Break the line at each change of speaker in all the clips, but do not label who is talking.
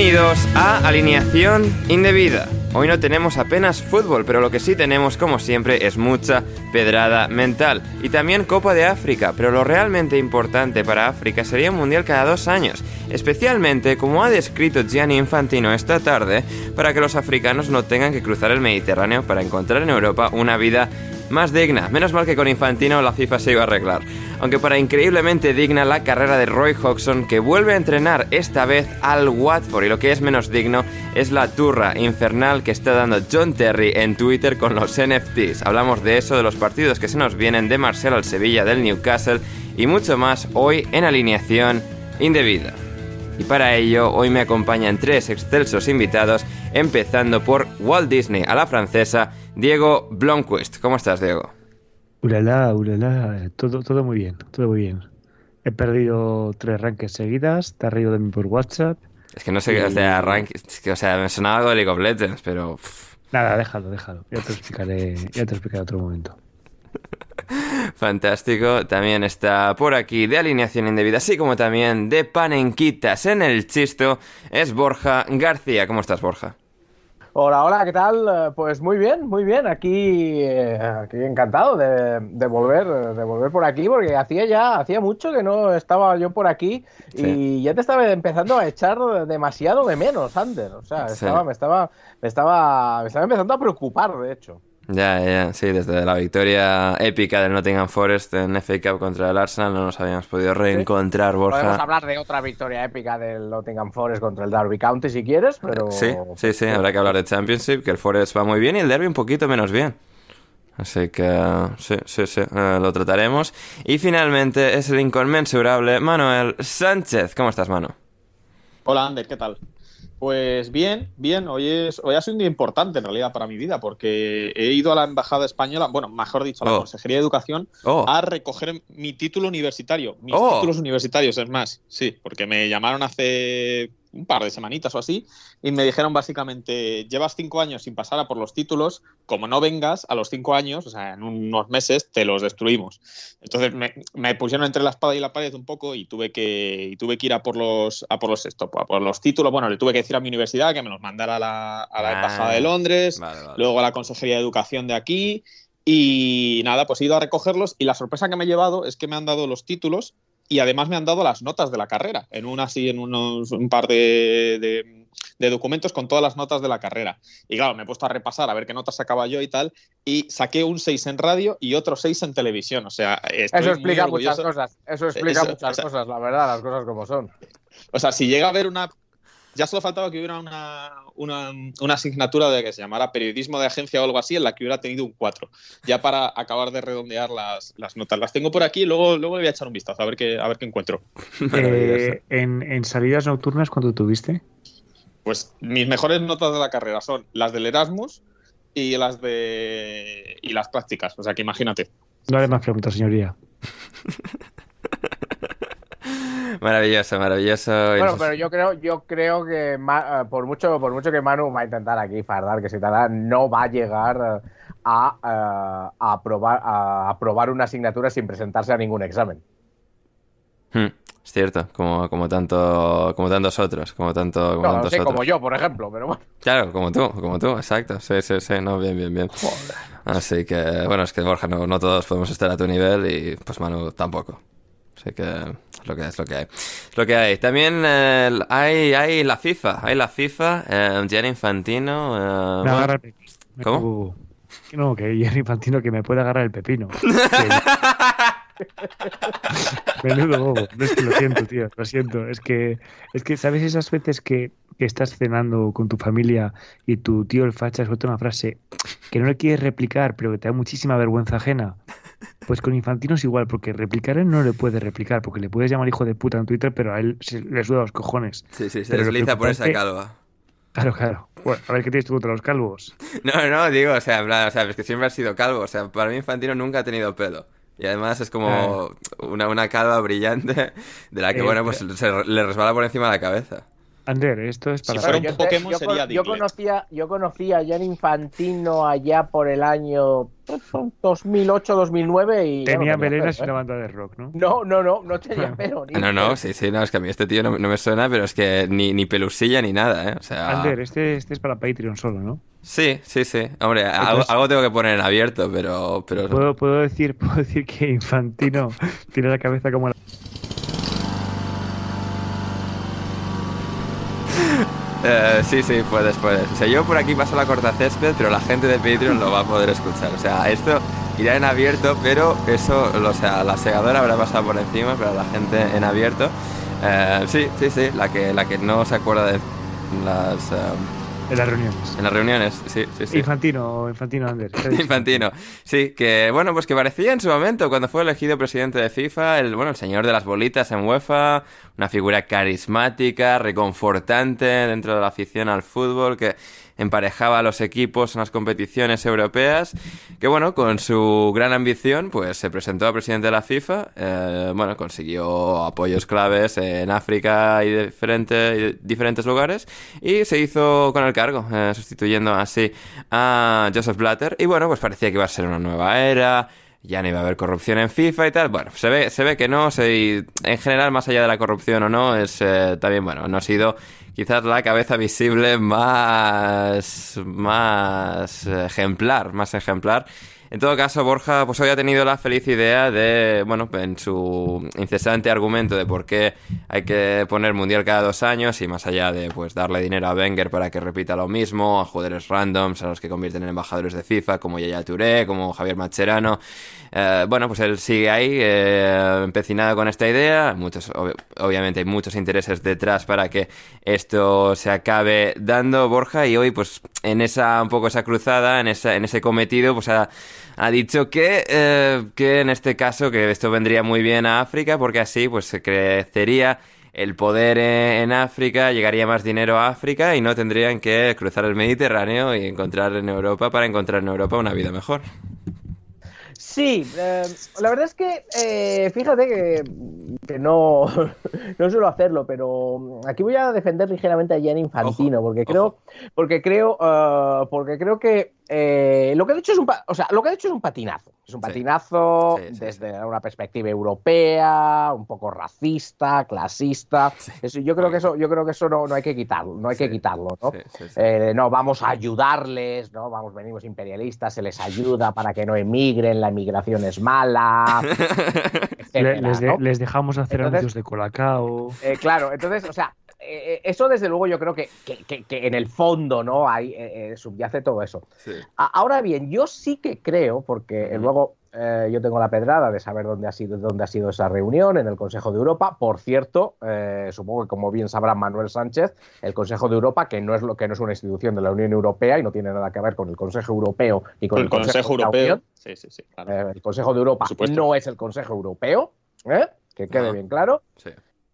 Bienvenidos a Alineación Indebida. Hoy no tenemos apenas fútbol, pero lo que sí tenemos, como siempre, es mucha pedrada mental. Y también Copa de África, pero lo realmente importante para África sería un mundial cada dos años. Especialmente, como ha descrito Gianni Infantino esta tarde, para que los africanos no tengan que cruzar el Mediterráneo para encontrar en Europa una vida más digna. Menos mal que con Infantino la FIFA se iba a arreglar. Aunque para increíblemente digna la carrera de Roy Hodgson, que vuelve a entrenar esta vez al Watford. Y lo que es menos digno es la turra infernal que está dando John Terry en Twitter con los NFTs. Hablamos de eso, de los partidos que se nos vienen de Marcelo al Sevilla, del Newcastle y mucho más hoy en alineación indebida. Y para ello, hoy me acompañan tres excelsos invitados, empezando por Walt Disney a la francesa, Diego Blomquist. ¿Cómo estás, Diego?
Uralá, uralá, todo, todo muy bien, todo muy bien. He perdido tres rankings seguidas, te has reído de mí por WhatsApp.
Es que no sé qué, o sea, rankings, o sea, me sonaba algo de League of Legends, pero...
Nada, déjalo, déjalo. Ya te explicaré, ya te explicaré otro momento.
Fantástico. También está por aquí de alineación indebida, así como también de panenquitas en el chisto, es Borja García. ¿Cómo estás, Borja?
Hola, hola, ¿qué tal? Pues muy bien, muy bien. Aquí, eh, aquí encantado de, de volver, de volver por aquí, porque hacía ya, hacía mucho que no estaba yo por aquí y ya te estaba empezando a echar demasiado de menos, Ander. O sea,
Sí.
estaba, me estaba, me estaba, me estaba empezando a preocupar, de hecho.
Ya, ya, sí, desde la victoria épica del Nottingham Forest en FA Cup contra el Arsenal no nos habíamos podido reencontrar,
Podemos
Borja.
hablar de otra victoria épica del Nottingham Forest contra el Derby County si quieres, pero
Sí, sí, sí, habrá que hablar de Championship, que el Forest va muy bien y el Derby un poquito menos bien. Así que sí, sí, sí, eh, lo trataremos. Y finalmente es el inconmensurable Manuel Sánchez. ¿Cómo estás, Manu?
Hola, Ander, ¿qué tal? Pues bien, bien. Hoy, es, hoy ha sido un día importante en realidad para mi vida porque he ido a la Embajada Española, bueno, mejor dicho, a la
Oh.
Consejería de Educación
Oh.
a recoger mi título universitario. Mis
Oh.
títulos universitarios, es más, sí, porque me llamaron hace un par de semanitas o así y me dijeron básicamente, llevas cinco años sin pasar a por los títulos, como no vengas a los cinco años, o sea, en unos meses te los destruimos. Entonces me, me pusieron entre la espada y la pared un poco y tuve que, y tuve que ir a por los, a por los, esto, a por los títulos. Bueno, le tuve que decir a mi universidad que me los mandara a la, a la
Ah.
Embajada de Londres,
Vale, vale.
luego a la Consejería de Educación de aquí. Y nada, pues he ido a recogerlos y la sorpresa que me he llevado es que me han dado los títulos y además me han dado las notas de la carrera, en una así, en unos, un par de, de- de documentos con todas las notas de la carrera. Y claro, me he puesto a repasar a ver qué notas sacaba yo y tal, y saqué un 6 en radio y otro 6 en televisión. O sea, estoy
eso
muy
explica muchas cosas. Eso explica
Eso,
muchas
o sea-
cosas, la verdad, las cosas como son.
O sea, si llega a haber una Ya solo faltaba que hubiera una, una, una, asignatura de que se llamara periodismo de agencia o algo así, en la que hubiera tenido un 4. Ya para acabar de redondear las, las notas. Las tengo por aquí y luego, luego le voy a echar un vistazo a ver qué, a ver qué encuentro.
Eh, en, en salidas nocturnas, ¿cuánto tuviste?
Pues mis mejores notas de la carrera son las del Erasmus y las de y las prácticas. O sea que imagínate.
No hay más preguntas, señoría.
Maravilloso, maravilloso.
Bueno, pero yo creo, yo creo que eh, por mucho, por mucho que Manu va a intentar aquí fardar que se tarda, no va a llegar a, a, a, aprobar, a aprobar una asignatura sin presentarse a ningún examen.
Hmm, es cierto, como, como tanto, como tantos otros, como tanto, como
no,
tantos
sí,
otros.
como yo, por ejemplo, pero bueno.
Claro, como tú, como tú, exacto. Sí, sí, sí, no, bien, bien, bien.
Joder.
Así que, bueno, es que Borja, no, no todos podemos estar a tu nivel y pues Manu tampoco. Así que es lo que es lo que hay. Es lo que hay. También eh, hay, hay la FIFA, hay la FIFA, eh, Gianni Infantino. eh,
Me
bueno,
agarra el pepino. Me
¿Cómo?
No, que Jerry Infantino que me puede agarrar el pepino. Menudo bobo. No es que lo siento, tío. Lo siento. Es que, es que ¿sabes esas veces que, que estás cenando con tu familia y tu tío el facha suelta una frase que no le quieres replicar, pero que te da muchísima vergüenza ajena? Pues con Infantino es igual, porque replicar él no le puede replicar, porque le puedes llamar hijo de puta en Twitter, pero a él se le suda los cojones.
Sí, sí, se
Pero
desliza por esa calva.
Claro, claro. Bueno, a ver qué tienes tú contra los calvos.
No, no, digo, o sea, plan, o sea, es que siempre ha sido calvo. O sea, para mí Infantino nunca ha tenido pelo. Y además es como una, una calva brillante de la que,
Eh,
bueno, pues se le resbala por encima de la cabeza.
Ander, esto es
Si
para...
fuera un
yo,
Pokémon
yo
sería
conocía, yo conocía a Jan Infantino allá por el año 2008-2009 y... ya
Tenía
no
melenas y una banda de rock, ¿no?
No, no, no, no tenía pelo. ni
No, no, sí, sí, no, es que a mí este tío no, no me suena, pero es que ni, ni pelusilla ni nada, ¿eh? O sea...
Ander, este, este es para Patreon solo, ¿no?
Sí, sí, sí. Hombre, algo tengo que poner en abierto, pero... pero...
Puedo, puedo decir, puedo decir que Infantino tiene la cabeza como la...
Eh, sí, sí, puedes, puedes. O yo por aquí paso la corta césped, pero la gente de Patreon lo va a poder escuchar. O sea, esto irá en abierto, pero eso, o sea, la segadora habrá pasado por encima, pero la gente en abierto. Eh, sí, sí, sí, la que, la que no se acuerda de las, eh,
en las reuniones.
en las reuniones. Sí, sí, sí.
Infantino, Infantino Ander.
Infantino. Sí, que bueno, pues que parecía en su momento cuando fue elegido presidente de FIFA, el bueno, el señor de las bolitas en UEFA, una figura carismática, reconfortante dentro de la afición al fútbol que emparejaba a los equipos en las competiciones europeas, que bueno, con su gran ambición, pues se presentó a presidente de la FIFA, eh, bueno, consiguió apoyos claves en África y diferente- diferentes lugares, y se hizo con el cargo, eh, sustituyendo así a Joseph Blatter, y bueno, pues parecía que iba a ser una nueva era, ya no iba a haber corrupción en FIFA y tal. Bueno, se ve, se ve que no, se, en general, más allá de la corrupción o no, es eh, también, bueno, no ha sido quizás la cabeza visible más, más ejemplar, más ejemplar. En todo caso, Borja, pues hoy ha tenido la feliz idea de, bueno, en su incesante argumento de por qué hay que poner mundial cada dos años y más allá de, pues, darle dinero a Wenger para que repita lo mismo, a jugadores randoms, a los que convierten en embajadores de FIFA, como Yaya Touré, como Javier Macherano. Eh, bueno, pues él sigue ahí, eh, empecinado con esta idea. Muchos, ob- obviamente hay muchos intereses detrás para que esto se acabe dando, Borja, y hoy, pues, en esa, un poco esa cruzada, en, esa, en ese cometido, pues ha, ha dicho que, eh, que en este caso, que esto vendría muy bien a África, porque así, pues, se crecería el poder eh, en África, llegaría más dinero a África y no tendrían que cruzar el Mediterráneo y encontrar en Europa para encontrar en Europa una vida mejor.
Sí, eh, la verdad es que eh, fíjate que, que no, no suelo hacerlo, pero aquí voy a defender ligeramente a Jan Infantino,
Ojo,
porque creo,
ojo.
porque creo, eh, porque creo que eh, lo que ha hecho es un, o sea, lo que ha hecho es un patinazo, es un patinazo
Sí, sí,
desde una perspectiva europea, un poco racista, clasista. Eso- yo creo que eso, yo creo que eso no, no hay que quitarlo, no hay que quitarlo, ¿no?
Sí, sí, sí.
Eh, no, vamos a ayudarles, ¿no? Vamos, venimos imperialistas, se les ayuda para que no emigren, la emigración es mala, etcétera,
les, de-
¿no?
les dejamos hacer
Entonces-
anuncios de Colacao.
Eh, claro, entonces, o sea, eh, eso desde luego yo creo que, que, que, en el fondo no hay eh, subyace todo eso.
Sí.
Ahora bien, yo sí que creo, porque luego eh, yo tengo la pedrada de saber dónde ha sido dónde ha sido esa reunión en el Consejo de Europa. Por cierto, eh, supongo que como bien sabrá Manuel Sánchez, el Consejo de Europa, que no es lo que no es una institución de la Unión Europea y no tiene nada que ver con el Consejo Europeo ni con el,
Consejo, Europeo. Sí, sí, sí,
eh, el Consejo de Europa no es el Consejo Europeo, que quede bien claro.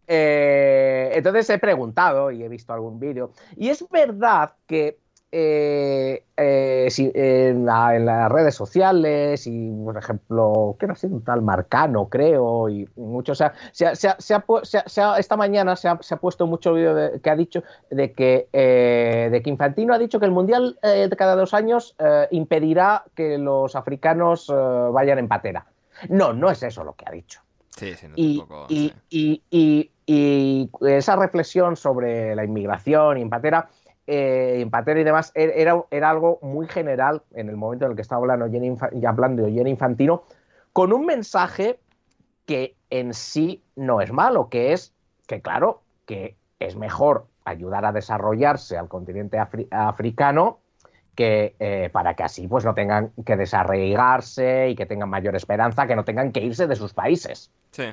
Entonces he preguntado y he visto algún vídeo. Y es verdad que eh, eh, en, las redes sociales y, por ejemplo, que no sé, un tal Marcano, creo, y, mucho, o sea, esta mañana se ha, puesto mucho vídeo que ha dicho de que, eh, de que Infantino ha dicho que el Mundial de cada dos años impedirá que los africanos vayan en patera. No, no es eso lo que ha dicho.
Sí, sí,
y, y, y, y, esa reflexión sobre la inmigración y en patera eh, empatera y demás, er, era, era, algo muy general en el momento en el que estaba hablando Jenny, hablando de Jenny Infantino, con un mensaje que en sí no es malo, que es que, claro, que es mejor ayudar a desarrollarse al continente africano que eh, para que así pues no tengan que desarraigarse y que tengan mayor esperanza, que no tengan que irse de sus países.
Sí.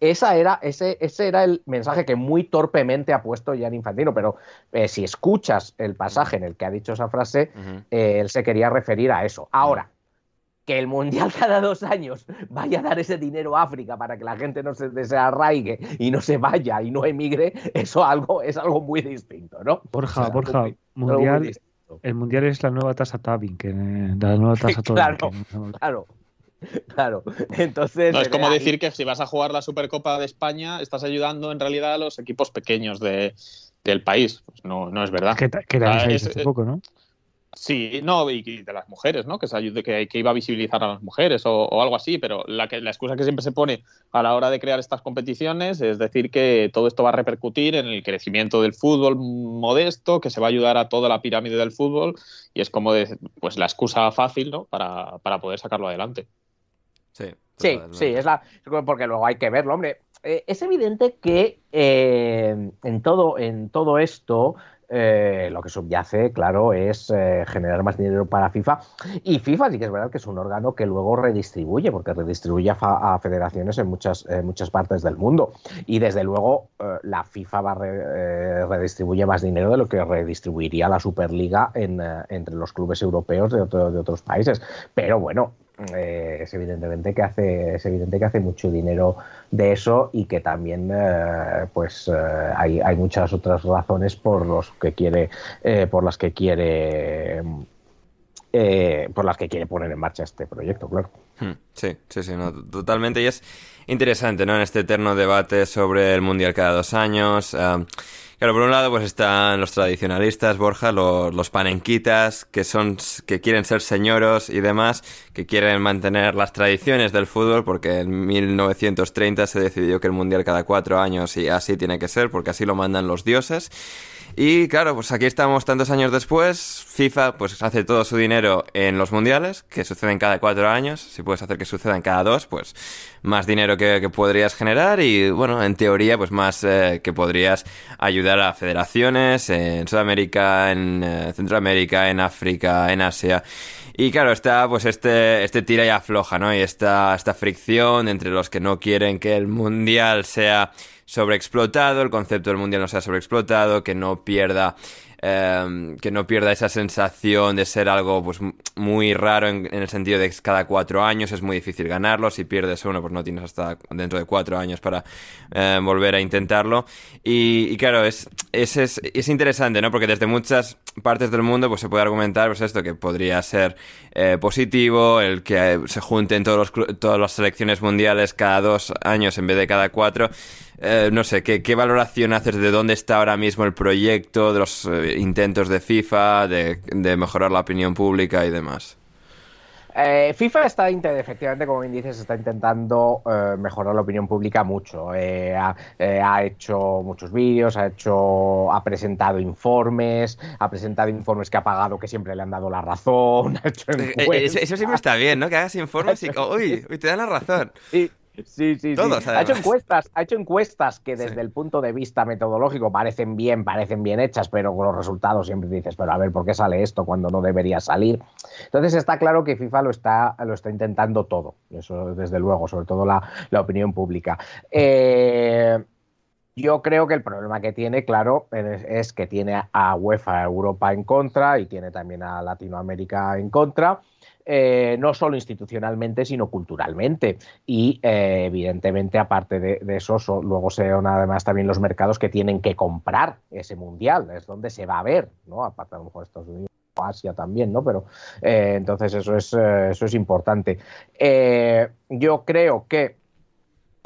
Esa era, ese, ese era el mensaje que muy torpemente ha puesto Jan Infantino, pero eh, si escuchas el pasaje en el que ha dicho esa frase, eh, él se quería referir a eso. Ahora, que el Mundial cada dos años vaya a dar ese dinero a África para que la gente no se desarraigue y no se vaya y no emigre, eso algo, es algo muy distinto, ¿no?
Borja, Borja, mundial, el Mundial es la nueva tasa Tabin, que la nueva tasa
Claro, claro. Claro, entonces.
No, es como decir que si vas a jugar la Supercopa de España, estás ayudando en realidad a los equipos pequeños de, del país. Pues no, no es verdad.
Que, que hace poco, ¿no?
Sí, no, y, de las mujeres, ¿no? Que, se ayude, que, que, iba a visibilizar a las mujeres o, algo así, pero la, que, la excusa que siempre se pone a la hora de crear estas competiciones es decir que todo esto va a repercutir en el crecimiento del fútbol modesto, que se va a ayudar a toda la pirámide del fútbol y es como de, pues la excusa fácil, ¿no? Para, para poder sacarlo adelante.
Sí,
sí, es la. Porque luego hay que verlo, hombre. Eh, es evidente que eh, en, todo, en todo esto. Eh, lo que subyace, claro, es generar más dinero para FIFA. Y FIFA sí que es verdad que es un órgano que luego redistribuye, porque redistribuye a, federaciones en muchas, muchas partes del mundo. Y desde luego la FIFA va redistribuye más dinero de lo que redistribuiría la Superliga entre los clubes europeos de, de otros países. Pero bueno, eh, es evidentemente que hace es evidente que hace mucho dinero de eso y que también eh, pues eh, hay, hay, muchas otras razones por los que quiere por las que quiere por las que quiere poner en marcha este proyecto claro.
Hmm, sí sí sí totalmente. Y es interesante no en este eterno debate sobre el mundial cada dos años Claro, por un lado pues están los tradicionalistas, Borja, los, panenquitas, que son, que quieren ser señoros y demás, que quieren mantener las tradiciones del fútbol, porque en 1930 se decidió que el mundial cada cuatro años y así tiene que ser, porque así lo mandan los dioses. Y claro, pues aquí estamos tantos años después. FIFA pues hace todo su dinero en los mundiales, que suceden cada cuatro años. Si puedes hacer que sucedan cada dos, pues más dinero que, podrías generar y bueno, en teoría pues más eh, que podrías ayudar a federaciones en Sudamérica, en eh, Centroamérica, en África, en Asia. Y claro, está pues este, este tira y afloja, ¿no? Y esta, esta fricción entre los que no quieren que el mundial sea sobreexplotado, el concepto del mundial no sea sobreexplotado, que no pierda Em, que no pierda esa sensación de ser algo pues muy raro en, el sentido de que cada cuatro años es muy difícil ganarlo, si pierdes uno pues no tienes hasta dentro de cuatro años para em, volver a intentarlo. Y, claro, es, es, es, interesante, ¿no? Porque desde muchas partes del mundo pues se puede argumentar pues esto que podría ser eh, positivo, el que se junten todos los, todas las selecciones mundiales cada dos años en vez de cada cuatro eh, no sé, ¿qué, valoración haces de dónde está ahora mismo el proyecto, de los eh, intentos de FIFA, de, mejorar la opinión pública y demás?
Eh, FIFA está, efectivamente, como bien dices, está intentando mejorar la opinión pública mucho. Ha, hecho muchos vídeos, ha hecho, ha presentado informes, ha presentado informes que ha pagado que siempre le han dado la razón.
eso, siempre está bien, ¿no? Que hagas informes y, uy, uy te dan la razón.
Y, Sí, sí,
Todos,
sí. Ha hecho encuestas, ha hecho encuestas que desde
Sí.
el punto de vista metodológico parecen bien, parecen bien hechas, pero con los resultados siempre dices, pero a ver, ¿por qué sale esto cuando no debería salir? Entonces está claro que FIFA lo está, lo está intentando todo, eso desde luego, sobre todo la, la opinión pública. Eh, yo creo que el problema que tiene, claro, es, que tiene a UEFA Europa en contra y tiene también a Latinoamérica en contra. eh, no solo institucionalmente, sino culturalmente. Y eh, evidentemente, aparte de, eso, so- luego son además también los mercados que tienen que comprar ese mundial, es donde se va a ver, ¿no? Aparte a lo mejor Estados Unidos. o Asia también, ¿no? Pero eh, entonces eso es, eso es importante. Yo creo que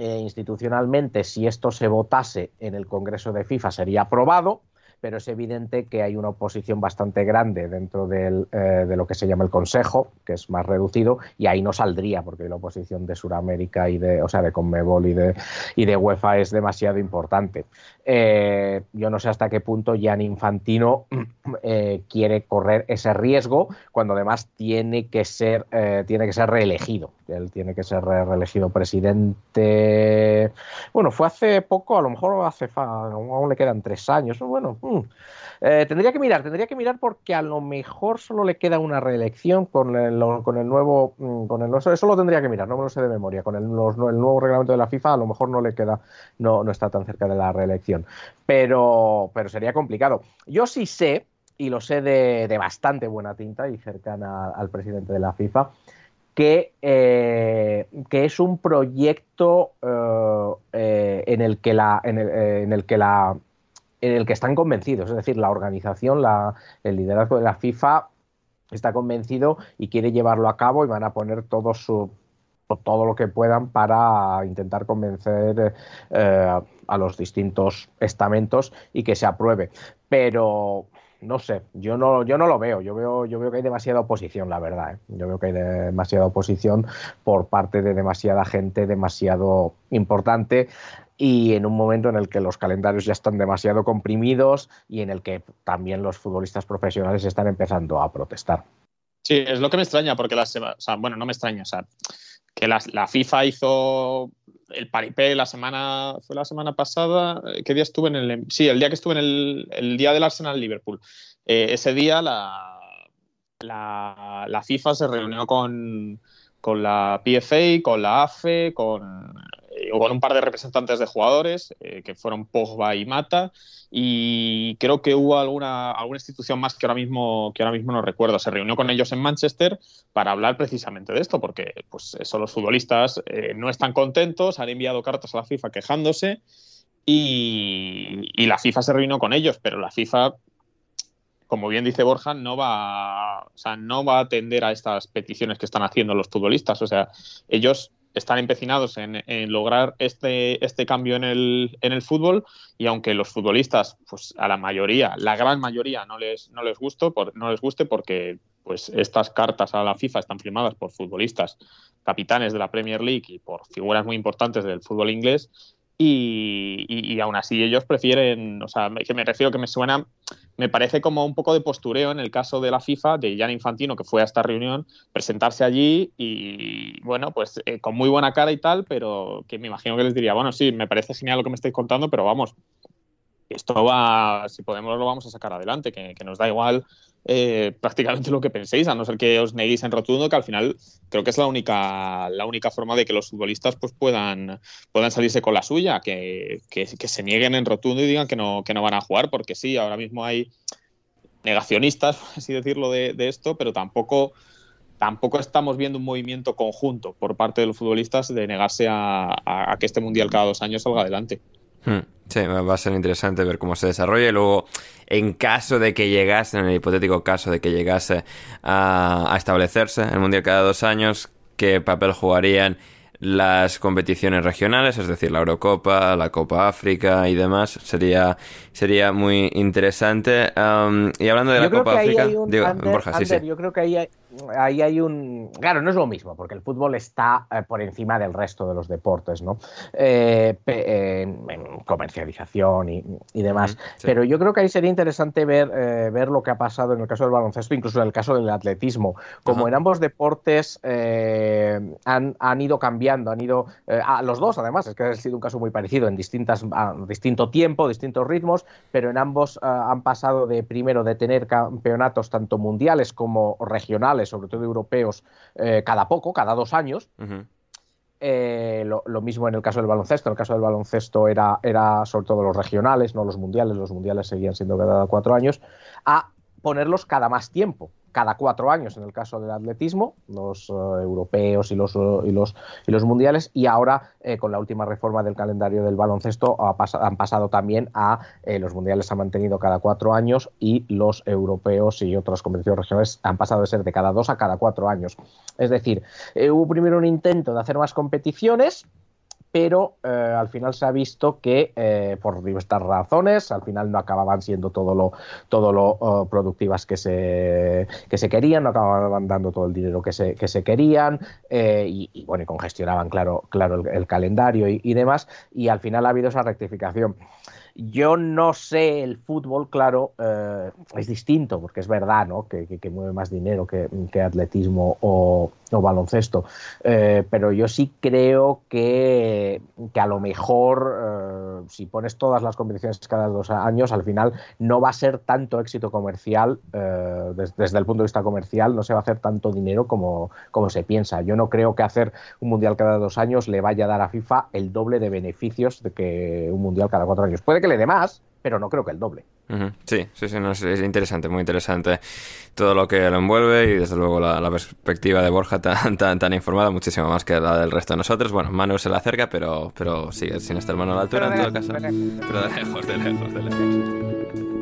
eh, institucionalmente, si esto se votase en el Congreso de FIFA, sería aprobado, pero es evidente que hay una oposición bastante grande dentro eh, de lo que se llama el Consejo, que es más reducido, y ahí no saldría, porque la oposición de Sudamérica y de, o sea, de Conmebol y de, y de UEFA es demasiado importante. Eh, yo no sé hasta qué punto Jan Infantino quiere correr ese riesgo, cuando además tiene que ser, tiene que ser reelegido. Él tiene que ser re- reelegido presidente. Bueno, fue hace poco, a lo mejor hace aún le quedan tres años. Bueno, mm. Eh, tendría que mirar, tendría que mirar porque a lo mejor solo le queda una reelección con el, con el nuevo, mm, con el nuevo- eso lo tendría que mirar, no me lo sé de memoria. Con el, nuevo reglamento de la FIFA a lo mejor no le queda, no, no está tan cerca de la reelección, pero, pero sería complicado. Yo sí sé y lo sé de bastante buena tinta y cercana al presidente de la FIFA, que, eh, que es un proyecto eh, eh, en el que la, en el, en el que la en el que están convencidos, es decir, la organización, la, el liderazgo de la FIFA está convencido y quiere llevarlo a cabo y van a poner todo su todo lo que puedan para intentar convencer a los distintos estamentos y que se apruebe. Pero no sé, yo no, yo no lo veo. Yo veo, yo veo que hay demasiada oposición, la verdad. ¿eh? Yo veo que hay demasiada oposición por parte de demasiada gente, demasiado importante. Y en un momento en el que los calendarios ya están demasiado comprimidos y en el que también los futbolistas profesionales están empezando a protestar.
Sí, es lo que me extraña, porque la semana, o bueno, no me extraña, o sea, que la FIFA hizo el paripé la semana, fue la semana pasada, ¿qué día estuve en el, sí, el día que estuve en el, el día del Arsenal Liverpool. Eh, ese día la, la, la, FIFA se reunió con, con la PFA, con la AFE, con, eh, con un par de representantes de jugadores, eh, que fueron Pogba y Mata, y creo que hubo alguna, alguna institución más que ahora, mismo, que ahora mismo no recuerdo. Se reunió con ellos en Manchester para hablar precisamente de esto, porque pues, eso, los futbolistas eh, no están contentos, han enviado cartas a la FIFA quejándose y, y, la FIFA se reunió con ellos, pero la FIFA, como bien dice Borja, no va, o sea, no va a atender a estas peticiones que están haciendo los futbolistas. O sea, ellos están empecinados en, lograr este, este cambio en el, en el, fútbol y aunque los futbolistas, pues a la mayoría, la gran mayoría no les, no les, gusto, no les guste porque pues estas cartas a la FIFA están firmadas por futbolistas capitanes de la Premier League y por figuras muy importantes del fútbol inglés y, y, y, aún así ellos prefieren, o sea, que me refiero que me suena, me parece como un poco de postureo en el caso de la FIFA, de Jan Infantino, que fue a esta reunión, presentarse allí y, bueno, pues eh, con muy buena cara y tal, pero que me imagino que les diría, bueno, sí, me parece genial lo que me estáis contando, pero vamos, esto va, si podemos lo vamos a sacar adelante, que, que nos da igual eh, prácticamente lo que penséis, a no ser que os neguéis en rotundo, que al final creo que es la única, la única forma de que los futbolistas pues, puedan, puedan salirse con la suya, que, que, se nieguen en rotundo y digan que no, que no van a jugar, porque sí, ahora mismo hay negacionistas, por así decirlo, de, de esto, pero tampoco tampoco estamos viendo un movimiento conjunto por parte de los futbolistas de negarse a que este mundial cada dos años salga adelante.
Hmm. Sí, va a ser interesante ver cómo se desarrolla y luego, en caso de que llegase, en el hipotético caso de que llegase a, a establecerse el Mundial cada dos años, qué papel jugarían las competiciones regionales, es decir, la Eurocopa, la Copa África y demás. Sería, sería muy interesante. Um, y hablando de
yo
la Copa África, digo,
under,
Borja, sí,
under,
sí.
Yo creo que ahí hay, ahí hay un. Claro, no es lo mismo, porque el fútbol está eh, por encima del resto de los deportes, ¿no? Eh, en, comercialización y, demás. Pero yo creo que ahí sería interesante ver, ver lo que ha pasado en el caso del baloncesto, incluso en el caso del atletismo. Como en ambos deportes han, han, ido cambiando, han ido. a los dos, además, es que ha sido un caso muy parecido, en distintas, distinto tiempo, distintos ritmos, pero en ambos han pasado de primero de tener campeonatos tanto mundiales como regionales, sobre todo europeos, eh, cada poco, cada dos años. Eh, lo, mismo en el caso del baloncesto. En el caso del baloncesto era, era sobre todo los regionales, no los mundiales. Los mundiales seguían siendo cada cuatro años. A ponerlos cada más tiempo cada cuatro años en el caso del atletismo, los eh, europeos y los, eh, y, los, y los mundiales, y ahora eh, con la última reforma del calendario del baloncesto han pasado también a los mundiales han mantenido cada cuatro años y los europeos y otras competiciones regionales han pasado de ser de cada dos a cada cuatro años. Es decir, hubo primero un intento de hacer más competiciones, pero eh, al final se ha visto que eh, por diversas razones al final no acababan siendo todo lo todo lo oh, productivas que se que se querían no acababan dando todo el dinero que se, que se querían eh, y, bueno y congestionaban claro claro el, calendario y, y, demás y al final ha habido esa rectificación yo no sé, el fútbol, claro, eh, es distinto, porque es verdad, ¿no? Que, mueve más dinero que, atletismo o, baloncesto. Eh, pero yo sí creo que, que a lo mejor, eh, si pones todas las competiciones cada dos años, al final no va a ser tanto éxito comercial, desde, el punto de vista comercial, no se va a hacer tanto dinero como, como se piensa. Yo no creo que hacer un mundial cada dos años le vaya a dar a FIFA el doble de beneficios de que un mundial cada cuatro años. Puede que le dé más, pero no creo que el doble.
Sí, sí, sí, es, interesante, muy interesante todo lo que lo envuelve y desde luego la, perspectiva de Borja tan, tan, tan, informada, muchísimo más que la del resto de nosotros. Bueno, Manu se la acerca, pero, pero sigue sin estar mano a la altura en todo caso. Pero de lejos, de lejos, de lejos.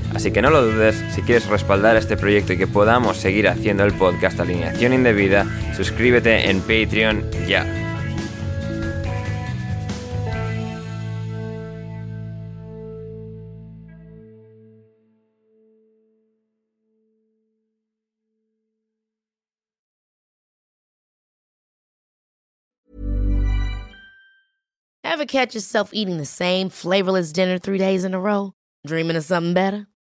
Así que no lo dudes, si quieres respaldar este proyecto y que podamos seguir haciendo el podcast Alineación Indebida, suscríbete en Patreon ya.
Ever catch yourself eating the same flavorless dinner three days in a row? Dreaming of something better?